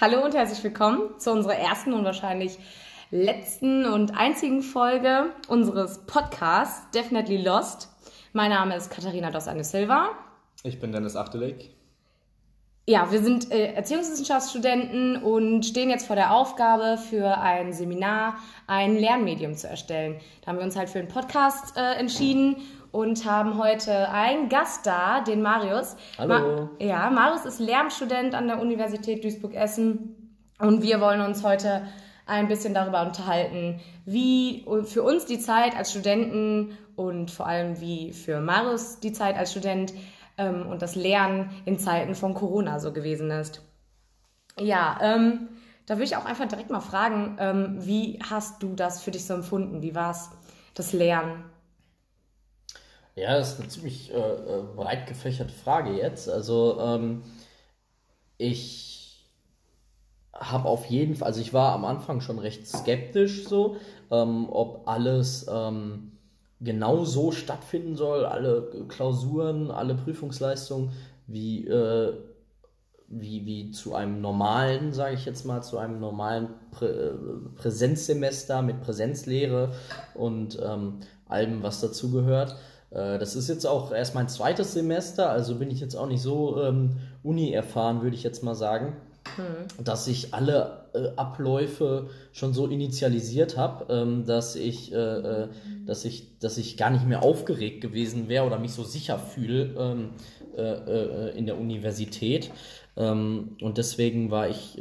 Hallo und herzlich willkommen zu unserer ersten und wahrscheinlich letzten und einzigen Folge unseres Podcasts Definitely Lost. Mein Name ist Katharina Dos Anne Silva. Ich bin Dennis Achtelik. Ja, wir sind äh, Erziehungswissenschaftsstudenten und stehen jetzt vor der Aufgabe, für ein Seminar ein Lernmedium zu erstellen. Da haben wir uns halt für einen Podcast äh, entschieden und haben heute einen Gast da, den Marius. Hallo. Ma ja, Marius ist Lehramtsstudent an der Universität Duisburg-Essen und wir wollen uns heute ein bisschen darüber unterhalten, wie für uns die Zeit als Studenten und vor allem wie für Marius die Zeit als Student ähm, und das Lernen in Zeiten von Corona so gewesen ist. Ja, ähm, da würde ich auch einfach direkt mal fragen, ähm, wie hast du das für dich so empfunden? Wie war es, das Lernen? Ja, das ist eine ziemlich äh, äh, breit gefächerte Frage jetzt. Also ähm, ich habe auf jeden Fall, also ich war am Anfang schon recht skeptisch so, ähm, ob alles ähm, genau so stattfinden soll, alle Klausuren, alle Prüfungsleistungen, wie, äh, wie, wie zu einem normalen, sage ich jetzt mal, zu einem normalen Prä äh, Präsenzsemester mit Präsenzlehre und ähm, allem, was dazugehört. Äh, das ist jetzt auch erst mein zweites Semester, also bin ich jetzt auch nicht so ähm, uni erfahren, würde ich jetzt mal sagen hm. dass ich alle äh, Abläufe schon so initialisiert habe, ähm, dass ich, äh, äh, dass ich, dass ich gar nicht mehr aufgeregt gewesen wäre oder mich so sicher fühle ähm, äh, äh, in der Universität. Ähm, und deswegen war ich,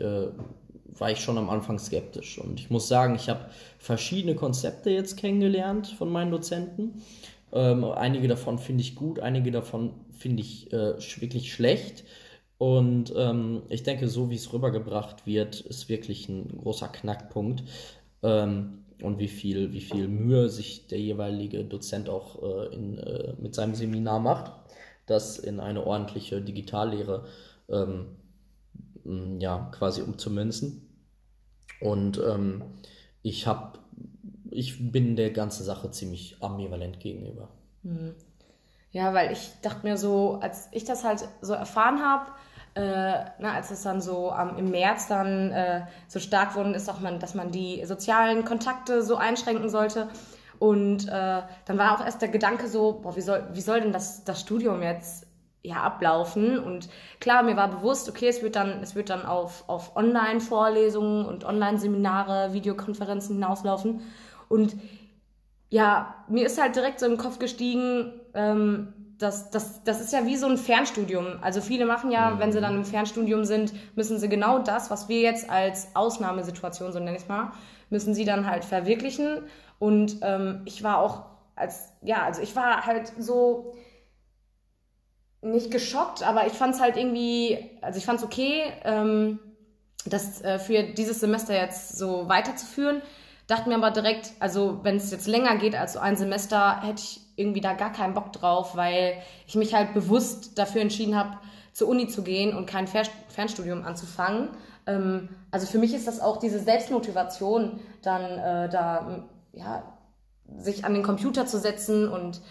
war ich schon am Anfang skeptisch. Und ich muss sagen, ich habe verschiedene Konzepte jetzt kennengelernt von meinen Dozenten. Ähm, einige davon finde ich gut, einige davon finde ich wirklich schlecht. Und ähm, ich denke, so wie es rübergebracht wird, ist wirklich ein großer Knackpunkt. Ähm, und wie viel, wie viel Mühe sich der jeweilige Dozent auch äh, in, äh, mit seinem Seminar macht, das in eine ordentliche Digitallehre ähm, ja, quasi umzumünzen. Und ähm, ich habe, ich bin der ganzen Sache ziemlich ambivalent gegenüber. Mhm. Ja, weil ich dachte mir so, als ich das halt so erfahren habe, äh, na, als es dann so ähm, im März dann äh, so stark wurde, ist auch man, dass man die sozialen Kontakte so einschränken sollte. Und äh, dann war auch erst der Gedanke so, boah, wie soll, wie soll denn das, das Studium jetzt ja, ablaufen? Und klar, mir war bewusst, okay, es wird dann, es wird dann auf, auf Online-Vorlesungen und Online-Seminare, Videokonferenzen hinauslaufen. Und ja, mir ist halt direkt so im Kopf gestiegen, ähm, das, das, das ist ja wie so ein Fernstudium. Also viele machen ja, mhm. wenn sie dann im Fernstudium sind, müssen sie genau das, was wir jetzt als Ausnahmesituation, so nenne ich es mal, müssen sie dann halt verwirklichen. Und ähm, ich war auch als, ja, also ich war halt so nicht geschockt, aber ich fand es halt irgendwie, also ich fand es okay, ähm, das äh, für dieses Semester jetzt so weiterzuführen. Dachte mir aber direkt, also wenn es jetzt länger geht als so ein Semester, hätte ich irgendwie da gar keinen Bock drauf, weil ich mich halt bewusst dafür entschieden habe, zur Uni zu gehen und kein Fernstudium anzufangen. Ähm, also für mich ist das auch diese Selbstmotivation, dann äh, da ja, sich an den Computer zu setzen und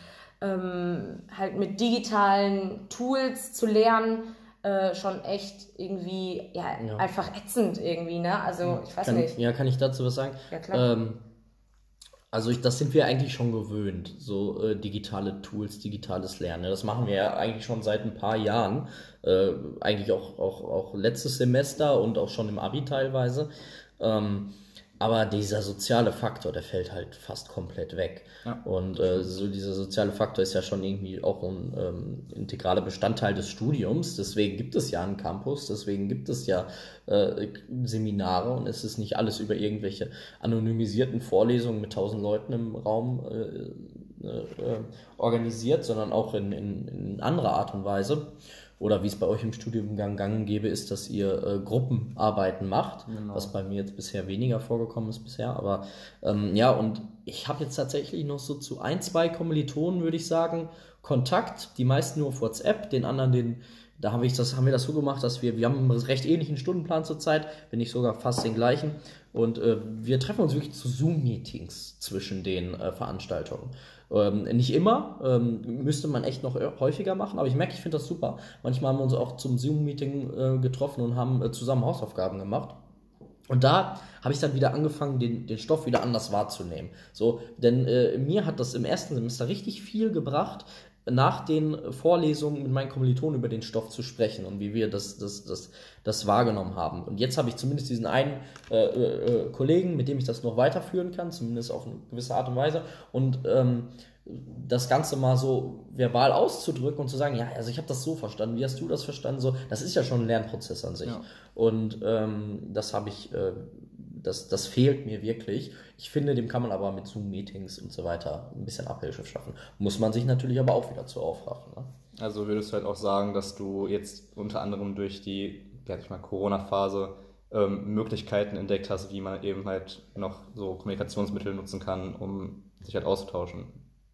ähm, halt mit digitalen Tools zu lernen, äh, schon echt irgendwie ja, ja, einfach ätzend irgendwie, ne? Also ich weiß kann, nicht. Ja, kann ich dazu was sagen? Ja, klar. Ähm, also ich, das sind wir eigentlich schon gewöhnt, so äh, digitale Tools, digitales Lernen. Das machen wir ja eigentlich schon seit ein paar Jahren, äh, eigentlich auch, auch, auch letztes Semester und auch schon im Abi teilweise. Ähm, aber dieser soziale Faktor, der fällt halt fast komplett weg. Ja. Und äh, so dieser soziale Faktor ist ja schon irgendwie auch ein ähm, integraler Bestandteil des Studiums. Deswegen gibt es ja einen Campus, deswegen gibt es ja äh, Seminare und es ist nicht alles über irgendwelche anonymisierten Vorlesungen mit tausend Leuten im Raum äh, äh, äh organisiert, sondern auch in, in, in anderer Art und Weise oder wie es bei euch im Studiengang gang gäbe ist, dass ihr äh, Gruppenarbeiten macht, genau. was bei mir jetzt bisher weniger vorgekommen ist bisher. Aber ähm, ja, und ich habe jetzt tatsächlich noch so zu ein, zwei Kommilitonen, würde ich sagen, Kontakt, die meisten nur auf WhatsApp, den anderen den Da habe ich das, haben wir das so gemacht, dass wir, wir haben einen recht ähnlichen Stundenplan zurzeit, wenn nicht sogar fast den gleichen. Und äh, wir treffen uns wirklich zu Zoom-Meetings zwischen den äh, Veranstaltungen. Ähm, nicht immer, ähm, müsste man echt noch häufiger machen, aber ich merke, ich finde das super. Manchmal haben wir uns auch zum Zoom-Meeting äh, getroffen und haben äh, zusammen Hausaufgaben gemacht. Und da habe ich dann wieder angefangen, den, den Stoff wieder anders wahrzunehmen. So, denn äh, mir hat das im ersten Semester richtig viel gebracht, nach den Vorlesungen mit meinen Kommilitonen über den Stoff zu sprechen und wie wir das, das, das, das wahrgenommen haben. Und jetzt habe ich zumindest diesen einen äh, äh, Kollegen, mit dem ich das noch weiterführen kann, zumindest auf eine gewisse Art und Weise. Und ähm, das Ganze mal so verbal auszudrücken und zu sagen, ja, also ich habe das so verstanden, wie hast du das verstanden? So, das ist ja schon ein Lernprozess an sich. Ja. Und ähm, das habe ich äh, das, das fehlt mir wirklich. Ich finde, dem kann man aber mit Zoom-Meetings und so weiter ein bisschen Abhilfe schaffen. Muss man sich natürlich aber auch wieder zu aufraffen. Ne? Also würdest du halt auch sagen, dass du jetzt unter anderem durch die, ja, ich mal, Corona-Phase ähm, Möglichkeiten entdeckt hast, wie man eben halt noch so Kommunikationsmittel nutzen kann, um sich halt auszutauschen.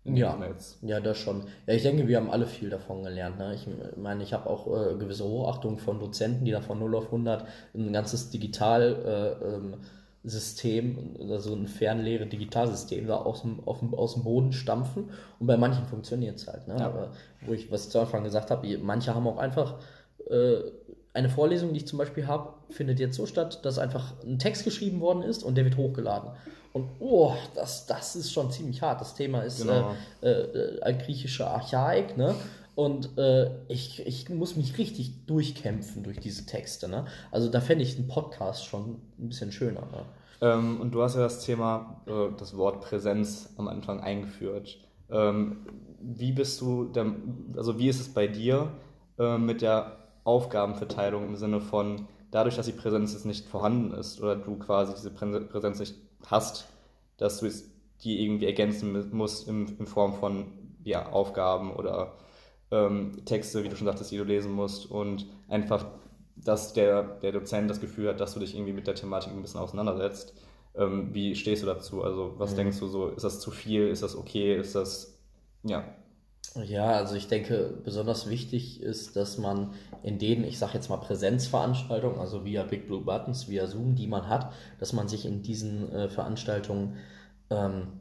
Ja, ja, das schon. Ja, ich denke, wir haben alle viel davon gelernt. Ne? Ich meine, ich habe auch äh, gewisse Hochachtung von Dozenten, die da von 0 auf 100 ein ganzes Digital äh, ähm, System, also ein fernleere Digitalsystem da aus dem, auf dem, aus dem Boden stampfen und bei manchen funktioniert es halt. Ne? Ja. Aber wo ich, was ich zu Anfang gesagt habe, manche haben auch einfach äh, eine Vorlesung, die ich zum Beispiel habe, findet jetzt so statt, dass einfach ein Text geschrieben worden ist und der wird hochgeladen. Und oh, das, das ist schon ziemlich hart. Das Thema ist genau. äh, äh, altgriechische Archaik, ne? Und äh, ich, ich muss mich richtig durchkämpfen durch diese Texte. Ne? Also da fände ich einen Podcast schon ein bisschen schöner. Ne? Ähm, und du hast ja das Thema, äh, das Wort Präsenz am Anfang eingeführt. Ähm, wie bist du, der, also wie ist es bei dir äh, mit der Aufgabenverteilung im Sinne von, dadurch, dass die Präsenz jetzt nicht vorhanden ist oder du quasi diese Präsenz nicht hast, dass du die irgendwie ergänzen musst in, in Form von ja, Aufgaben oder ähm, Texte, wie du schon sagtest, die du lesen musst und einfach, dass der, der Dozent das Gefühl hat, dass du dich irgendwie mit der Thematik ein bisschen auseinandersetzt. Ähm, wie stehst du dazu? Also, was mhm. denkst du so? Ist das zu viel? Ist das okay? Ist das, ja. Ja, also ich denke, besonders wichtig ist, dass man in denen, ich sage jetzt mal Präsenzveranstaltungen, also via Big Blue Buttons, via Zoom, die man hat, dass man sich in diesen äh, Veranstaltungen ähm,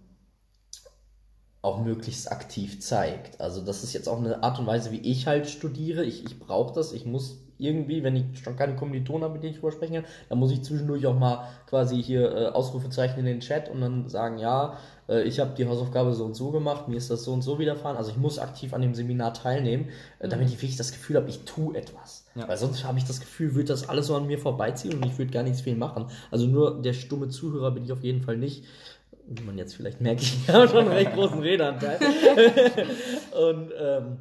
auch möglichst aktiv zeigt. Also das ist jetzt auch eine Art und Weise, wie ich halt studiere. Ich, ich brauche das, ich muss irgendwie, wenn ich schon keine Kommilitonen habe, mit denen ich drüber sprechen kann, dann muss ich zwischendurch auch mal quasi hier äh, Ausrufezeichen in den Chat und dann sagen, ja, äh, ich habe die Hausaufgabe so und so gemacht, mir ist das so und so widerfahren. Also ich muss aktiv an dem Seminar teilnehmen, äh, damit mhm. ich wirklich das Gefühl habe, ich tue etwas. Ja. Weil sonst habe ich das Gefühl, wird das alles so an mir vorbeiziehen und ich würde gar nichts viel machen. Also nur der stumme Zuhörer bin ich auf jeden Fall nicht wie man jetzt vielleicht merkt, ich habe schon einen recht großen Redeanteil. und ähm,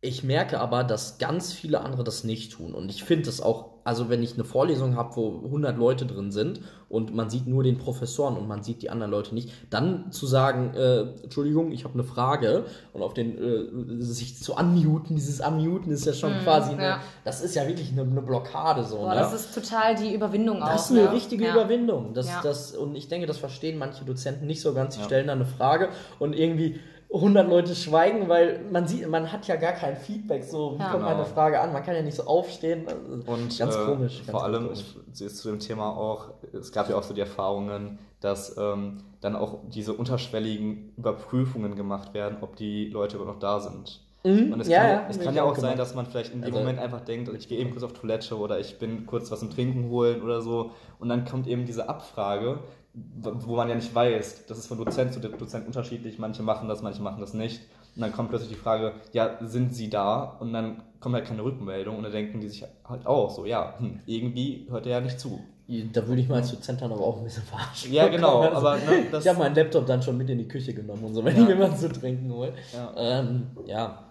ich merke aber, dass ganz viele andere das nicht tun. Und ich finde es auch, also wenn ich eine Vorlesung habe, wo 100 Leute drin sind und man sieht nur den Professoren und man sieht die anderen Leute nicht, dann zu sagen, äh, Entschuldigung, ich habe eine Frage und auf den, äh, sich zu unmuten, dieses Unmuten ist ja schon mm, quasi, eine, ja. das ist ja wirklich eine, eine Blockade so. Boah, ne? Das ist total die Überwindung auch. Das ist eine ne? richtige ja. Überwindung. Das, ja. das, und ich denke, das verstehen manche Dozenten nicht so ganz. Sie stellen da eine Frage und irgendwie 100 Leute schweigen, weil man sieht, man hat ja gar kein Feedback. So, wie ja, kommt genau. meine Frage an? Man kann ja nicht so aufstehen. Und ganz äh, komisch. Ganz vor allem komisch. ist zu dem Thema auch, es gab ja auch so die Erfahrungen, dass ähm, dann auch diese unterschwelligen Überprüfungen gemacht werden, ob die Leute überhaupt noch da sind. Mhm. Und es ja, kann ja, es kann ja auch sein, dass man vielleicht in dem also, Moment einfach denkt, ich gehe eben kurz auf Toilette oder ich bin kurz was zum Trinken holen oder so. Und dann kommt eben diese Abfrage, wo man ja nicht weiß, das ist von Dozent zu Dozent unterschiedlich, manche machen das, manche machen das nicht. Und dann kommt plötzlich die Frage, ja, sind sie da? Und dann kommt halt keine Rückmeldung und dann denken die sich halt auch so, ja, hm, irgendwie hört er ja nicht zu. Da würde ich mal als Dozent dann aber auch ein bisschen verarschen. Ja, genau. Also, aber, ne, ich habe meinen Laptop dann schon mit in die Küche genommen und so, wenn ja. ich mir was zu trinken hole. Ja. Ähm, ja.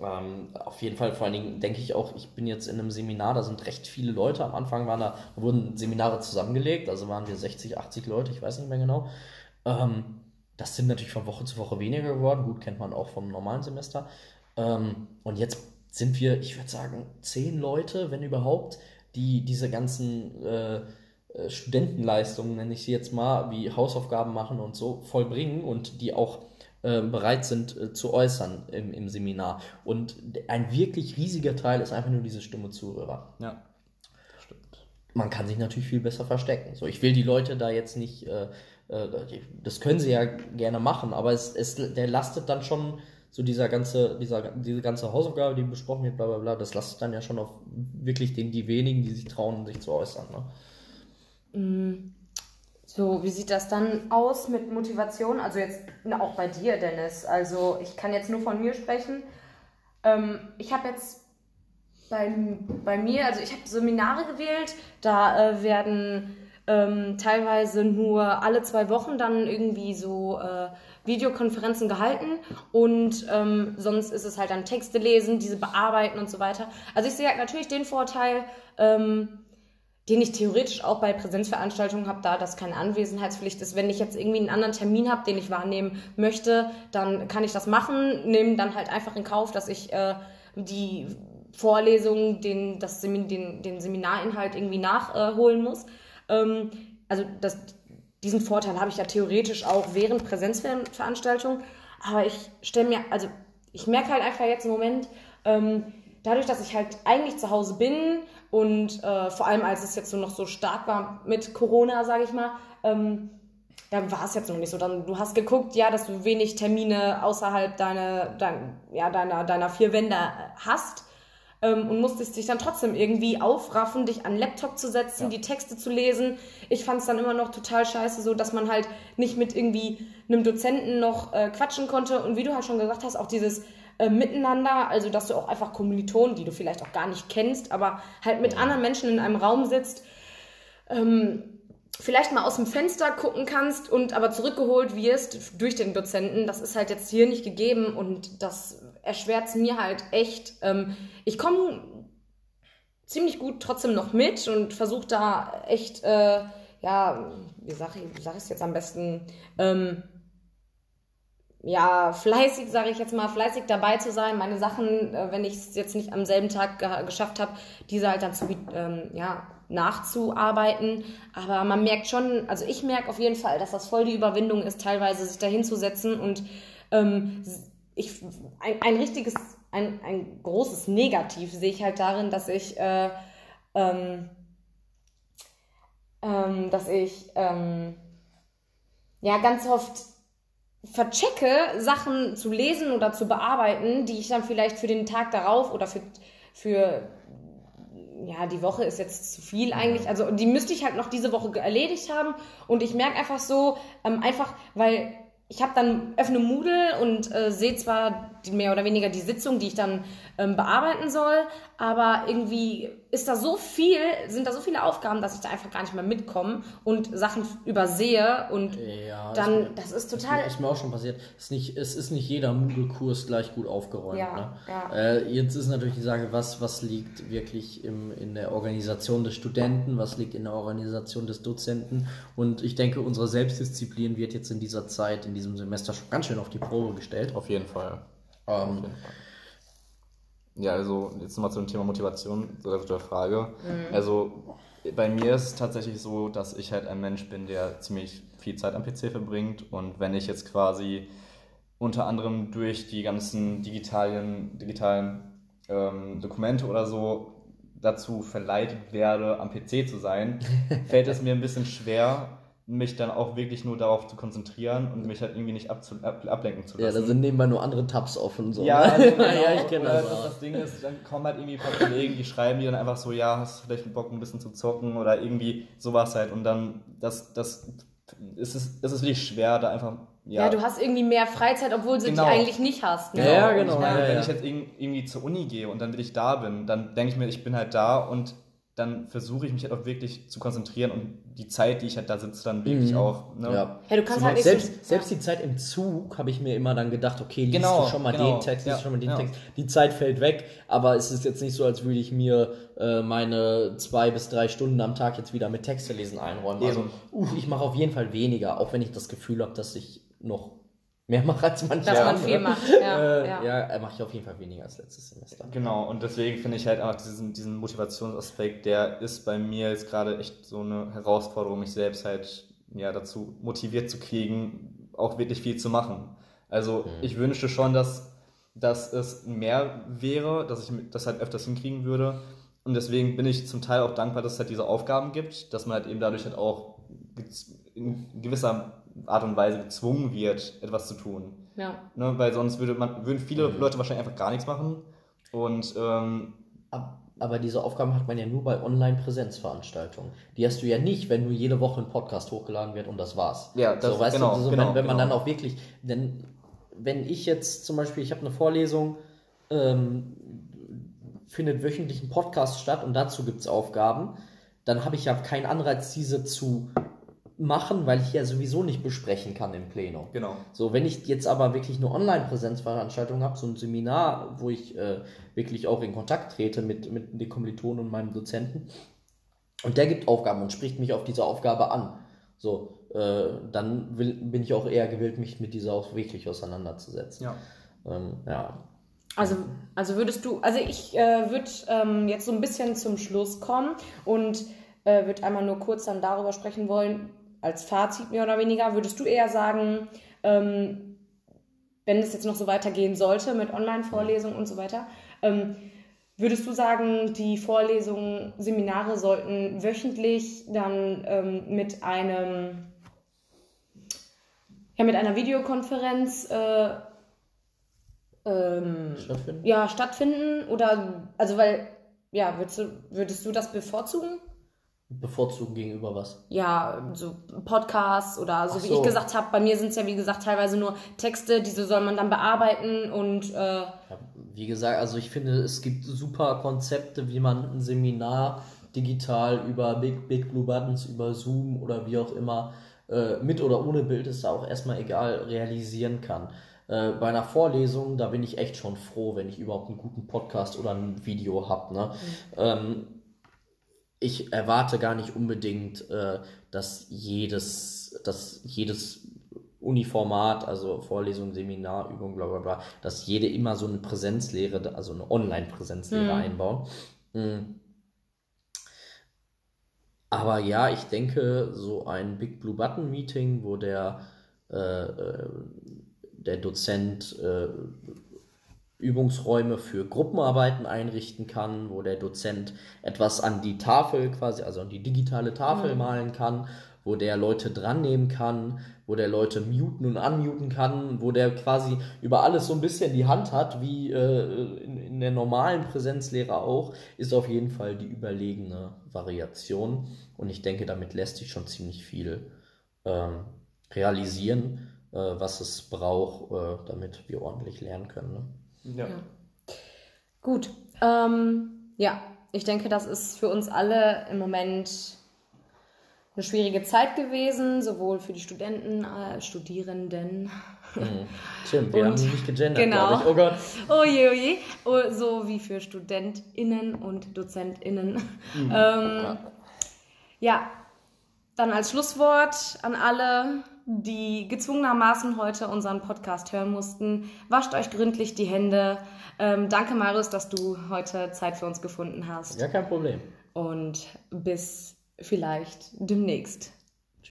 Ähm, auf jeden Fall, vor allen Dingen denke ich auch, ich bin jetzt in einem Seminar, da sind recht viele Leute. Am Anfang waren da, da wurden Seminare zusammengelegt, also waren wir 60, 80 Leute, ich weiß nicht mehr genau. Ähm, das sind natürlich von Woche zu Woche weniger geworden. Gut, kennt man auch vom normalen Semester. Ähm, und jetzt sind wir, ich würde sagen, zehn Leute, wenn überhaupt, die diese ganzen äh, äh, Studentenleistungen, nenne ich sie jetzt mal, wie Hausaufgaben machen und so, vollbringen und die auch äh, bereit sind äh, zu äußern im, im Seminar. Und ein wirklich riesiger Teil ist einfach nur diese Stimme Zuhörer. Ja, das stimmt. Man kann sich natürlich viel besser verstecken. So, ich will die Leute da jetzt nicht, äh, äh, das können sie ja gerne machen, aber es, es, der lastet dann schon so dieser ganze, dieser, diese ganze Hausaufgabe, die besprochen wird, bla bla bla, das lastet dann ja schon auf wirklich den, die wenigen, die sich trauen, sich zu äußern. Ne? So, wie sieht das dann aus mit Motivation? Also jetzt na, auch bei dir, Dennis. Also ich kann jetzt nur von mir sprechen. Ähm, ich habe jetzt bei, bei mir, also ich habe Seminare gewählt, da äh, werden ähm, teilweise nur alle zwei Wochen dann irgendwie so äh, Videokonferenzen gehalten und ähm, sonst ist es halt dann Texte lesen, diese bearbeiten und so weiter. Also ich sehe halt natürlich den Vorteil, ähm, den ich theoretisch auch bei Präsenzveranstaltungen habe, da das keine Anwesenheitspflicht ist. Wenn ich jetzt irgendwie einen anderen Termin habe, den ich wahrnehmen möchte, dann kann ich das machen, nehme dann halt einfach in Kauf, dass ich äh, die Vorlesung, den, das Semin den, den Seminarinhalt irgendwie nachholen muss. Ähm, also das, diesen Vorteil habe ich ja theoretisch auch während Präsenzveranstaltungen. Aber ich stelle mir, also ich merke halt einfach jetzt im Moment, ähm, dadurch, dass ich halt eigentlich zu Hause bin und äh, vor allem als es jetzt so noch so stark war mit Corona, sage ich mal, ähm, dann war es jetzt noch nicht so. Dann, du hast geguckt, ja, dass du wenig Termine außerhalb deiner, dein, ja, deiner, deiner vier Wände hast ähm, und musstest dich dann trotzdem irgendwie aufraffen, dich an den Laptop zu setzen, ja. die Texte zu lesen. Ich fand es dann immer noch total scheiße, so dass man halt nicht mit irgendwie einem Dozenten noch äh, quatschen konnte. Und wie du halt schon gesagt hast, auch dieses äh, Miteinander, also dass du auch einfach Kommilitonen, die du vielleicht auch gar nicht kennst, aber halt mit anderen Menschen in einem Raum sitzt, ähm, vielleicht mal aus dem Fenster gucken kannst und aber zurückgeholt wirst durch den Dozenten. Das ist halt jetzt hier nicht gegeben und das erschwert es mir halt echt. Ähm, ich komme ziemlich gut trotzdem noch mit und versuche da echt, äh, ja, wie sage ich, sag ich es jetzt am besten, ähm, ja, fleißig, sage ich jetzt mal, fleißig dabei zu sein, meine Sachen, äh, wenn ich es jetzt nicht am selben Tag ge geschafft habe, diese halt dann zu, ähm, ja, nachzuarbeiten. Aber man merkt schon, also ich merke auf jeden Fall, dass das voll die Überwindung ist, teilweise sich da hinzusetzen und ähm, ich, ein, ein richtiges, ein, ein großes Negativ sehe ich halt darin, dass ich, äh, ähm, ähm, dass ich, ähm, ja, ganz oft verchecke, Sachen zu lesen oder zu bearbeiten, die ich dann vielleicht für den Tag darauf oder für, für ja, die Woche ist jetzt zu viel eigentlich. Also die müsste ich halt noch diese Woche erledigt haben. Und ich merke einfach so, ähm, einfach, weil ich habe dann öffne Moodle und äh, sehe zwar mehr oder weniger die Sitzung, die ich dann ähm, bearbeiten soll, aber irgendwie ist da so viel, sind da so viele Aufgaben, dass ich da einfach gar nicht mehr mitkomme und Sachen übersehe und ja, dann, das, das ist total. Das ist mir auch schon passiert. Es ist nicht, es ist nicht jeder Moodle-Kurs gleich gut aufgeräumt. Ja, ne? ja. Äh, jetzt ist natürlich die Frage, was, was liegt wirklich im, in der Organisation des Studenten, was liegt in der Organisation des Dozenten und ich denke, unsere Selbstdisziplin wird jetzt in dieser Zeit, in diesem Semester schon ganz schön auf die Probe gestellt. Auf jeden Fall. Ähm. Ja, also jetzt nochmal zum Thema Motivation, oder zur Frage. Mhm. Also bei mir ist es tatsächlich so, dass ich halt ein Mensch bin, der ziemlich viel Zeit am PC verbringt und wenn ich jetzt quasi unter anderem durch die ganzen digitalen, digitalen ähm, Dokumente oder so dazu verleitet werde, am PC zu sein, fällt es mir ein bisschen schwer, mich dann auch wirklich nur darauf zu konzentrieren und mich halt irgendwie nicht abzu ab ablenken zu lassen. Ja, da sind nebenbei nur andere Tabs offen. So. Ja, also genau. ja, ich kenne das. das. Das Ding ist, dann kommen halt irgendwie ein paar Kollegen, die schreiben dir dann einfach so, ja, hast du vielleicht Bock ein bisschen zu zocken oder irgendwie sowas halt und dann, das, das, ist es, ist es wirklich schwer, da einfach ja. ja, du hast irgendwie mehr Freizeit, obwohl du genau. die eigentlich nicht hast. Ne? Ja, genau. Ich meine, ja, wenn ich jetzt irgendwie zur Uni gehe und dann will ich da bin, dann denke ich mir, ich bin halt da und dann versuche ich mich halt auch wirklich zu konzentrieren und die Zeit, die ich halt da sitze, dann wirklich mhm. auch. Ne? Ja. ja, du kannst so halt selbst, so, selbst ja. die Zeit im Zug habe ich mir immer dann gedacht, okay, liest genau, du schon mal genau. den Text, liest ja. schon mal den ja. Text. Die Zeit fällt weg, aber es ist jetzt nicht so, als würde ich mir äh, meine zwei bis drei Stunden am Tag jetzt wieder mit Texte lesen einräumen. Also, uff, ich mache auf jeden Fall weniger, auch wenn ich das Gefühl habe, dass ich noch mehr mache als manche Dass man viel macht, ja. äh, ja. ja mache ich auf jeden Fall weniger als letztes Semester. Genau, und deswegen finde ich halt einfach diesen, diesen Motivationsaspekt, der ist bei mir jetzt gerade echt so eine Herausforderung, mich selbst halt ja dazu motiviert zu kriegen, auch wirklich viel zu machen. Also ich wünschte schon, dass, dass es mehr wäre, dass ich das halt öfters hinkriegen würde. Und deswegen bin ich zum Teil auch dankbar, dass es halt diese Aufgaben gibt, dass man halt eben dadurch halt auch in gewisser Art und Weise gezwungen wird, etwas zu tun. Ja. Ne? Weil sonst würde man, würden viele Leute wahrscheinlich einfach gar nichts machen. Und ähm, Ab- Aber diese Aufgaben hat man ja nur bei Online-Präsenzveranstaltungen. Die hast du ja nicht, wenn nur jede Woche ein Podcast hochgeladen wird und das war's. Ja, das- so, weißt genau, du, so, genau, wenn, wenn man genau. dann auch wirklich, denn wenn ich jetzt zum Beispiel, ich habe eine Vorlesung, ähm, findet wöchentlich ein Podcast statt und dazu gibt es Aufgaben, dann habe ich ja keinen Anreiz, diese zu machen, weil ich ja sowieso nicht besprechen kann im Plenum. genau. So, wenn ich jetzt aber wirklich eine Online-Präsenzveranstaltung habe, so ein Seminar, wo ich äh, wirklich auch in Kontakt trete mit, mit den Kommilitonen und meinem Dozenten, und der gibt Aufgaben und spricht mich auf diese Aufgabe an, so, äh, dann will, bin ich auch eher gewillt, mich mit dieser auch wirklich auseinanderzusetzen. Ja. Ähm, ja. Also, also würdest du, also ich äh, würde ähm, jetzt so ein bisschen zum Schluss kommen und äh, würde einmal nur kurz dann darüber sprechen wollen, als Fazit mehr oder weniger, würdest du eher sagen, ähm, wenn es jetzt noch so weitergehen sollte mit Online-Vorlesungen und so weiter, ähm, würdest du sagen, die Vorlesungen, Seminare sollten wöchentlich dann ähm, mit einem, ja, mit einer Videokonferenz äh, ähm, Stattfinden? ja, stattfinden? Oder, also weil, ja, würdest du, würdest du das bevorzugen? Bevorzugen gegenüber was? Ja, so Podcasts oder so Ach wie so. ich gesagt habe, bei mir sind es ja wie gesagt teilweise nur Texte, diese soll man dann bearbeiten und äh, Ja, wie gesagt, also ich finde, es gibt super Konzepte, wie man ein Seminar digital über Big, Big Blue Buttons, über Zoom oder wie auch immer, äh, mit oder ohne Bild ist da auch erstmal egal, realisieren kann. Äh, bei einer Vorlesung, da bin ich echt schon froh, wenn ich überhaupt einen guten Podcast oder ein Video habe. Ne? Ähm, ich erwarte gar nicht unbedingt, äh, dass jedes, dass jedes Uniformat, also Vorlesung, Seminar, Übung, bla bla bla, dass jede immer so eine Präsenzlehre, also eine Online-Präsenzlehre einbauen. Mm. Aber ja, ich denke, so ein Big Blue Button Meeting, wo der, äh, äh, der Dozent äh, Übungsräume für Gruppenarbeiten einrichten kann, wo der Dozent etwas an die Tafel quasi, also an die digitale Tafel malen kann, wo der Leute dran nehmen kann, wo der Leute muten und unmuten kann, wo der quasi über alles so ein bisschen die Hand hat, wie äh, in, in der normalen Präsenzlehre auch, ist auf jeden Fall die überlegene Variation. Und ich denke, damit lässt sich schon ziemlich viel ähm, realisieren, äh, was es braucht, äh, damit wir ordentlich lernen können. Ne? Ja. gut. Ähm, ja, ich denke, das ist für uns alle im Moment eine schwierige Zeit gewesen, sowohl für die Studenten, äh, Studierenden. Stimmt, wir Und- haben nicht gegendert, genau. glaube ich. Oh Gott. Oh je, oh je. Oh, so wie für StudentInnen und DozentInnen. Ähm, ja, dann als Schlusswort an alle, die gezwungenermaßen heute unseren Podcast hören mussten. Wascht euch gründlich die Hände. Ähm, danke, Marius, dass du heute Zeit für uns gefunden hast. Ja, kein Problem. Und bis vielleicht demnächst.